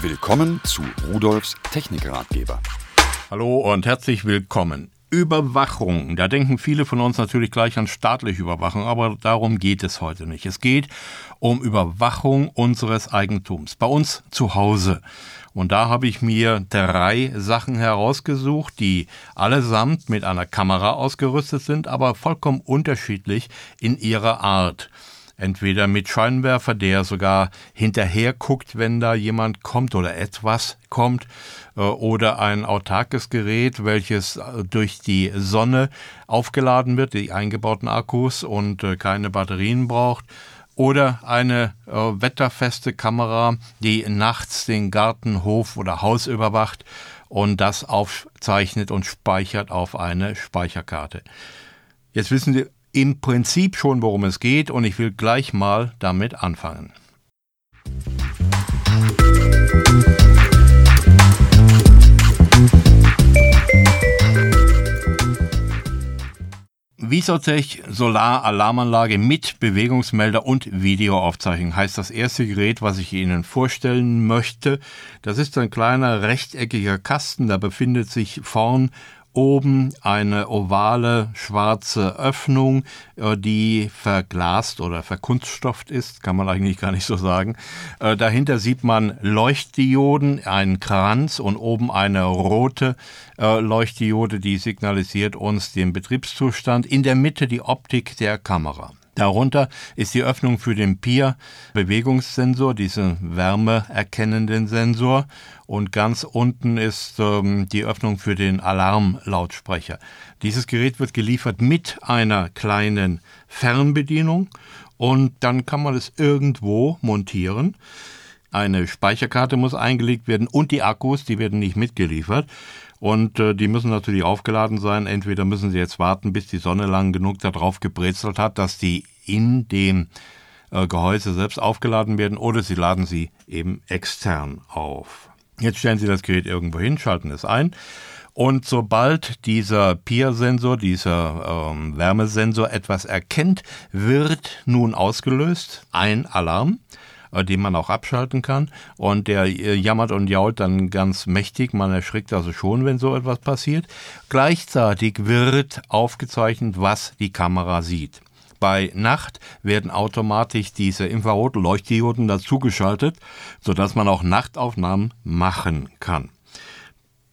Willkommen zu Rudolfs Technikratgeber. Hallo und herzlich willkommen. Überwachung. Da denken viele von uns natürlich gleich an staatliche Überwachung, aber darum geht es heute nicht. Es geht um Überwachung unseres Eigentums. Bei uns zu Hause. Und da habe ich mir drei Sachen herausgesucht, die allesamt mit einer Kamera ausgerüstet sind, aber vollkommen unterschiedlich in ihrer Art. Entweder mit Scheinwerfer, der sogar hinterher guckt, wenn da jemand kommt oder etwas kommt, äh, oder ein autarkes Gerät, welches äh, durch die Sonne aufgeladen wird, die eingebauten Akkus und äh, keine Batterien braucht oder eine äh, wetterfeste Kamera, die nachts den Garten, Hof oder Haus überwacht und das aufzeichnet und speichert auf eine Speicherkarte. Jetzt wissen Sie im Prinzip schon, worum es geht und ich will gleich mal damit anfangen. Visotech Solar-Alarmanlage mit Bewegungsmelder und Videoaufzeichnung heißt das erste Gerät, was ich Ihnen vorstellen möchte. Das ist ein kleiner rechteckiger Kasten, da befindet sich vorn oben eine ovale schwarze Öffnung, äh, die verglast oder verkunststofft ist, kann man eigentlich gar nicht so sagen. Äh, dahinter sieht man Leuchtdioden, einen Kranz und oben eine rote äh, Leuchtdiode, die signalisiert uns den Betriebszustand. In der Mitte die Optik der Kamera. Darunter ist die Öffnung für den PIR-Bewegungssensor, diesen wärmeerkennenden Sensor. Und ganz unten ist ähm, die Öffnung für den Alarmlautsprecher. Dieses Gerät wird geliefert mit einer kleinen Fernbedienung und dann kann man es irgendwo montieren. Eine Speicherkarte muss eingelegt werden und die Akkus, die werden nicht mitgeliefert. Und äh, die müssen natürlich aufgeladen sein. Entweder müssen sie jetzt warten, bis die Sonne lang genug darauf gebrezelt hat, dass die in dem äh, Gehäuse selbst aufgeladen werden, oder sie laden sie eben extern auf. Jetzt stellen Sie das Gerät irgendwo hin, schalten es ein. Und sobald dieser PIR-Sensor, dieser ähm, Wärmesensor etwas erkennt, wird nun ausgelöst ein Alarm. Äh, den man auch abschalten kann. Und der äh, jammert und jault dann ganz mächtig. Man erschrickt also schon, wenn so etwas passiert. Gleichzeitig wird aufgezeichnet, was die Kamera sieht. Bei Nacht werden automatisch diese Infrarotleuchtdioden dazugeschaltet, sodass man auch Nachtaufnahmen machen kann.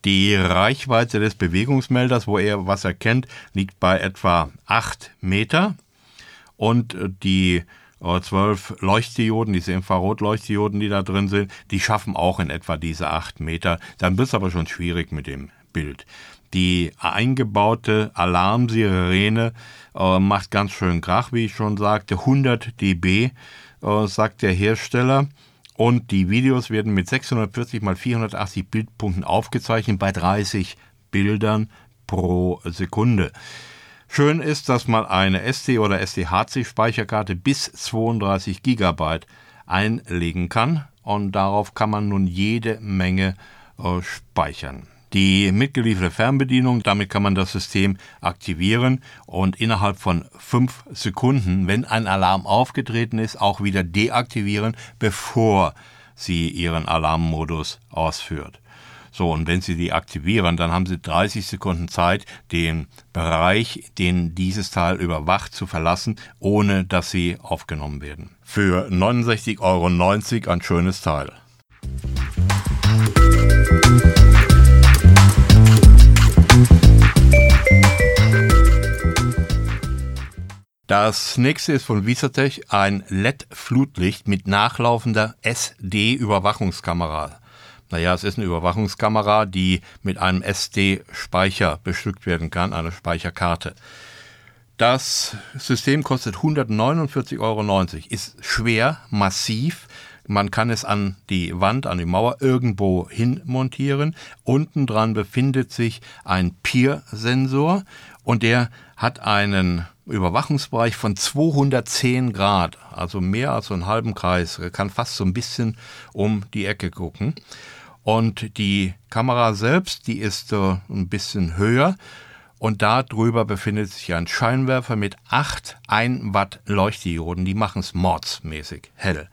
Die Reichweite des Bewegungsmelders, wo er was erkennt, liegt bei etwa 8 Meter und die zwölf Leuchtdioden, diese Infrarotleuchtdioden, die da drin sind, die schaffen auch in etwa diese acht Meter. Dann wird es aber schon schwierig mit dem Bild. Die eingebaute Alarmsirene äh, macht ganz schön Krach, wie ich schon sagte. 100 dB, äh, sagt der Hersteller. Und die Videos werden mit 640 mal 480 Bildpunkten aufgezeichnet bei 30 Bildern pro Sekunde. Schön ist, dass man eine SD- oder SDHC-Speicherkarte bis 32 GB einlegen kann und darauf kann man nun jede Menge äh, speichern. Die mitgelieferte Fernbedienung, damit kann man das System aktivieren und innerhalb von fünf Sekunden, wenn ein Alarm aufgetreten ist, auch wieder deaktivieren, bevor sie ihren Alarmmodus ausführt. So, und wenn Sie die aktivieren, dann haben Sie 30 Sekunden Zeit, den Bereich, den dieses Teil überwacht, zu verlassen, ohne dass Sie aufgenommen werden. Für 69,90 Euro ein schönes Teil. Das nächste ist von Visatech ein LED-Flutlicht mit nachlaufender SD-Überwachungskamera. Naja, es ist eine Überwachungskamera, die mit einem SD-Speicher bestückt werden kann, eine Speicherkarte. Das System kostet 149,90 Euro, ist schwer, massiv. Man kann es an die Wand, an die Mauer irgendwo hin montieren. Unten dran befindet sich ein Peer-Sensor und der hat einen Überwachungsbereich von 210 Grad, also mehr als so einen halben Kreis, er kann fast so ein bisschen um die Ecke gucken. Und die Kamera selbst, die ist äh, ein bisschen höher und da drüber befindet sich ein Scheinwerfer mit 8 1 Watt Leuchtdioden, die machen es mordsmäßig hell.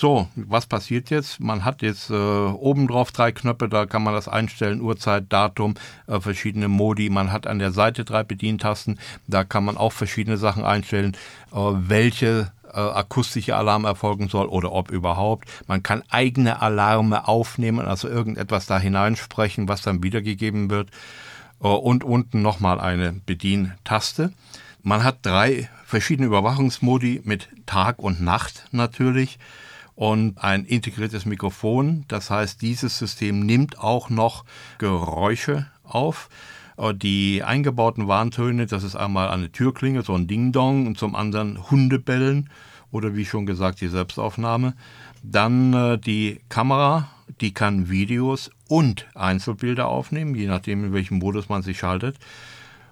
So, was passiert jetzt? Man hat jetzt äh, oben drauf drei Knöpfe, da kann man das einstellen, Uhrzeit, Datum, äh, verschiedene Modi. Man hat an der Seite drei Bedientasten, da kann man auch verschiedene Sachen einstellen, äh, welche äh, akustische Alarm erfolgen soll oder ob überhaupt. Man kann eigene Alarme aufnehmen, also irgendetwas da hineinsprechen, was dann wiedergegeben wird. Äh, und unten nochmal eine Bedientaste. Man hat drei verschiedene Überwachungsmodi mit Tag und Nacht natürlich und ein integriertes Mikrofon. Das heißt, dieses System nimmt auch noch Geräusche auf. Äh, die eingebauten Warntöne, das ist einmal eine Türklinge, so ein Ding-Dong, und zum anderen Hundebellen oder wie schon gesagt die Selbstaufnahme. Dann äh, die Kamera, die kann Videos und Einzelbilder aufnehmen, je nachdem in welchem Modus man sich schaltet.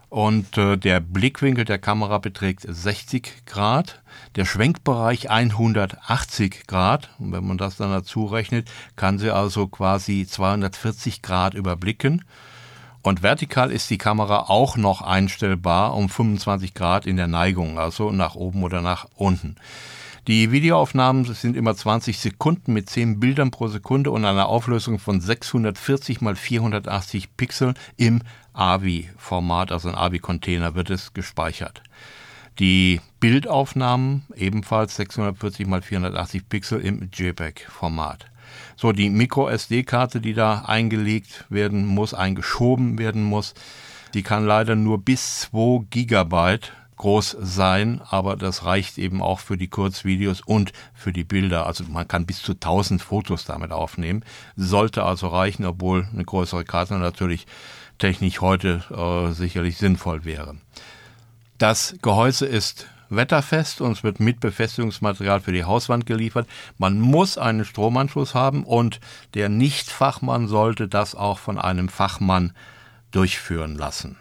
Und äh, der Blickwinkel der Kamera beträgt 60 Grad, der Schwenkbereich 180 Grad. Und wenn man das dann dazu rechnet, kann sie also quasi 240 Grad überblicken. Und vertikal ist die Kamera auch noch einstellbar um 25 Grad in der Neigung, also nach oben oder nach unten. Die Videoaufnahmen sind immer 20 Sekunden mit 10 Bildern pro Sekunde und einer Auflösung von 640 x 480 Pixel im AVI-Format, also ein AVI-Container, wird es gespeichert. Die Bildaufnahmen ebenfalls 640 x 480 Pixel im JPEG-Format. So, die Micro-SD-Karte, die da eingelegt werden muss, eingeschoben werden muss, die kann leider nur bis 2 Gigabyte groß sein, aber das reicht eben auch für die Kurzvideos und für die Bilder. Also man kann bis zu 1000 Fotos damit aufnehmen. Sollte also reichen, obwohl eine größere Karte natürlich technisch heute äh, sicherlich sinnvoll wäre. Das Gehäuse ist wetterfest und es wird mit Befestigungsmaterial für die Hauswand geliefert. Man muss einen Stromanschluss haben und der Nichtfachmann sollte das auch von einem Fachmann durchführen lassen.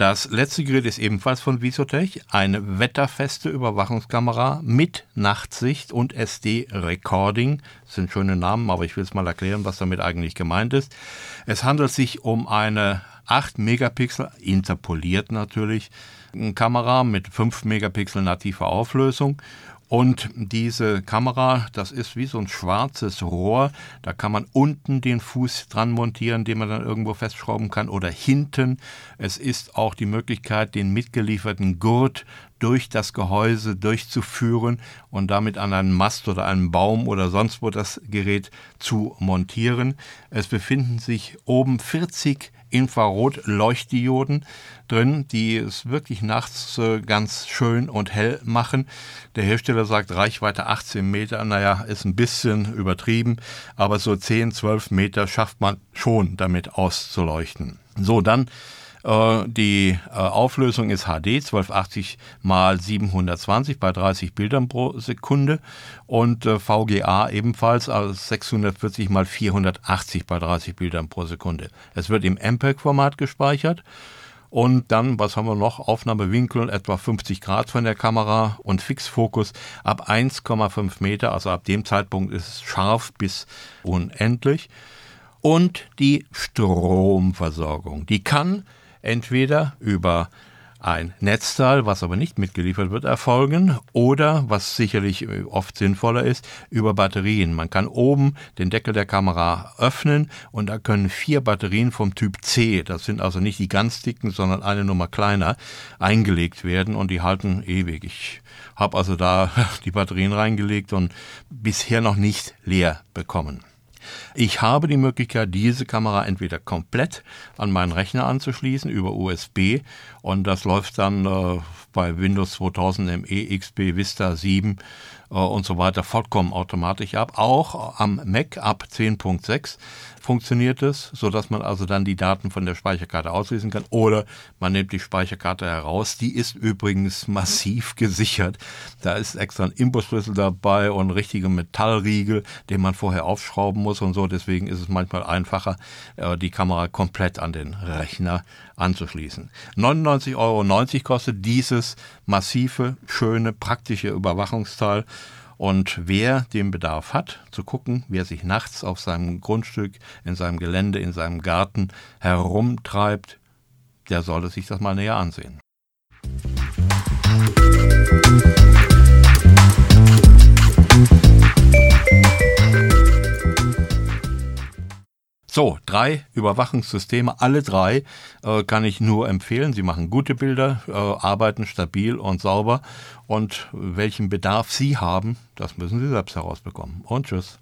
Das letzte Gerät ist ebenfalls von Visotech, eine wetterfeste Überwachungskamera mit Nachtsicht und SD-Recording. Das sind schöne Namen, aber ich will es mal erklären, was damit eigentlich gemeint ist. Es handelt sich um eine 8 Megapixel, interpoliert natürlich, Kamera mit 5 Megapixel nativer Auflösung und diese Kamera, das ist wie so ein schwarzes Rohr. Da kann man unten den Fuß dran montieren, den man dann irgendwo festschrauben kann oder hinten. Es ist auch die Möglichkeit, den mitgelieferten Gurt durch das Gehäuse durchzuführen und damit an einen Mast oder einen Baum oder sonst wo das Gerät zu montieren. Es befinden sich oben 40 Infrarotleuchtdioden drin, die es wirklich nachts äh, ganz schön und hell machen. Der Hersteller sagt Reichweite 18 Meter, naja, ist ein bisschen übertrieben, aber so 10, 12 Meter schafft man schon damit auszuleuchten. So, dann die äh, Auflösung ist HD 1280 mal 720 bei 30 Bildern pro Sekunde und äh, VGA ebenfalls also 640 mal 480 bei 30 Bildern pro Sekunde. Es wird im MPEG-Format gespeichert. Und dann, was haben wir noch? Aufnahmewinkel etwa 50 Grad von der Kamera und Fixfokus ab 1,5 Meter. Also ab dem Zeitpunkt ist es scharf bis unendlich. Und die Stromversorgung. Die kann entweder über ein Netzteil, was aber nicht mitgeliefert wird, erfolgen oder, was sicherlich äh, oft sinnvoller ist, über Batterien. Man kann oben den Deckel der Kamera öffnen und da können vier Batterien vom Typ C, das sind also nicht die ganz dicken, sondern eine Nummer kleiner, eingelegt werden und die halten ewig. Ich habe also da die Batterien reingelegt und bisher noch nicht leer bekommen. Ich habe die Möglichkeit, diese Kamera entweder komplett an meinen Rechner anzuschließen über USB und das läuft dann äh, bei Windows 2000 ME, XP, Vista 7 äh, und so weiter vollkommen automatisch ab. Auch am Mac ab 10.6 funktioniert es, sodass man also dann die Daten von der Speicherkarte auslesen kann. Oder man nimmt die Speicherkarte heraus. Die ist übrigens massiv gesichert. Da ist extra ein Imbusschlüssel dabei und ein richtiger Metallriegel, den man vorher aufschrauben muss und so. Deswegen ist es manchmal einfacher, äh, die Kamera komplett an den Rechner anzuschließen. 99,90 Euro kostet dieses massive, schöne, praktische Überwachungsteil. Und wer den Bedarf hat, zu gucken, wie er sich nachts auf seinem Grundstück, in seinem Gelände, in seinem Garten herumtreibt, der sollte sich das mal näher ansehen. So, drei Überwachungssysteme, alle drei äh, kann ich nur empfehlen. Sie machen gute Bilder, äh, arbeiten stabil und sauber. Und welchen Bedarf Sie haben, das müssen Sie selbst herausbekommen. Und tschüss.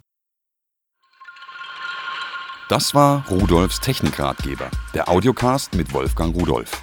Das war Rudolfs Technikratgeber, der Audiocast mit Wolfgang Rudolf.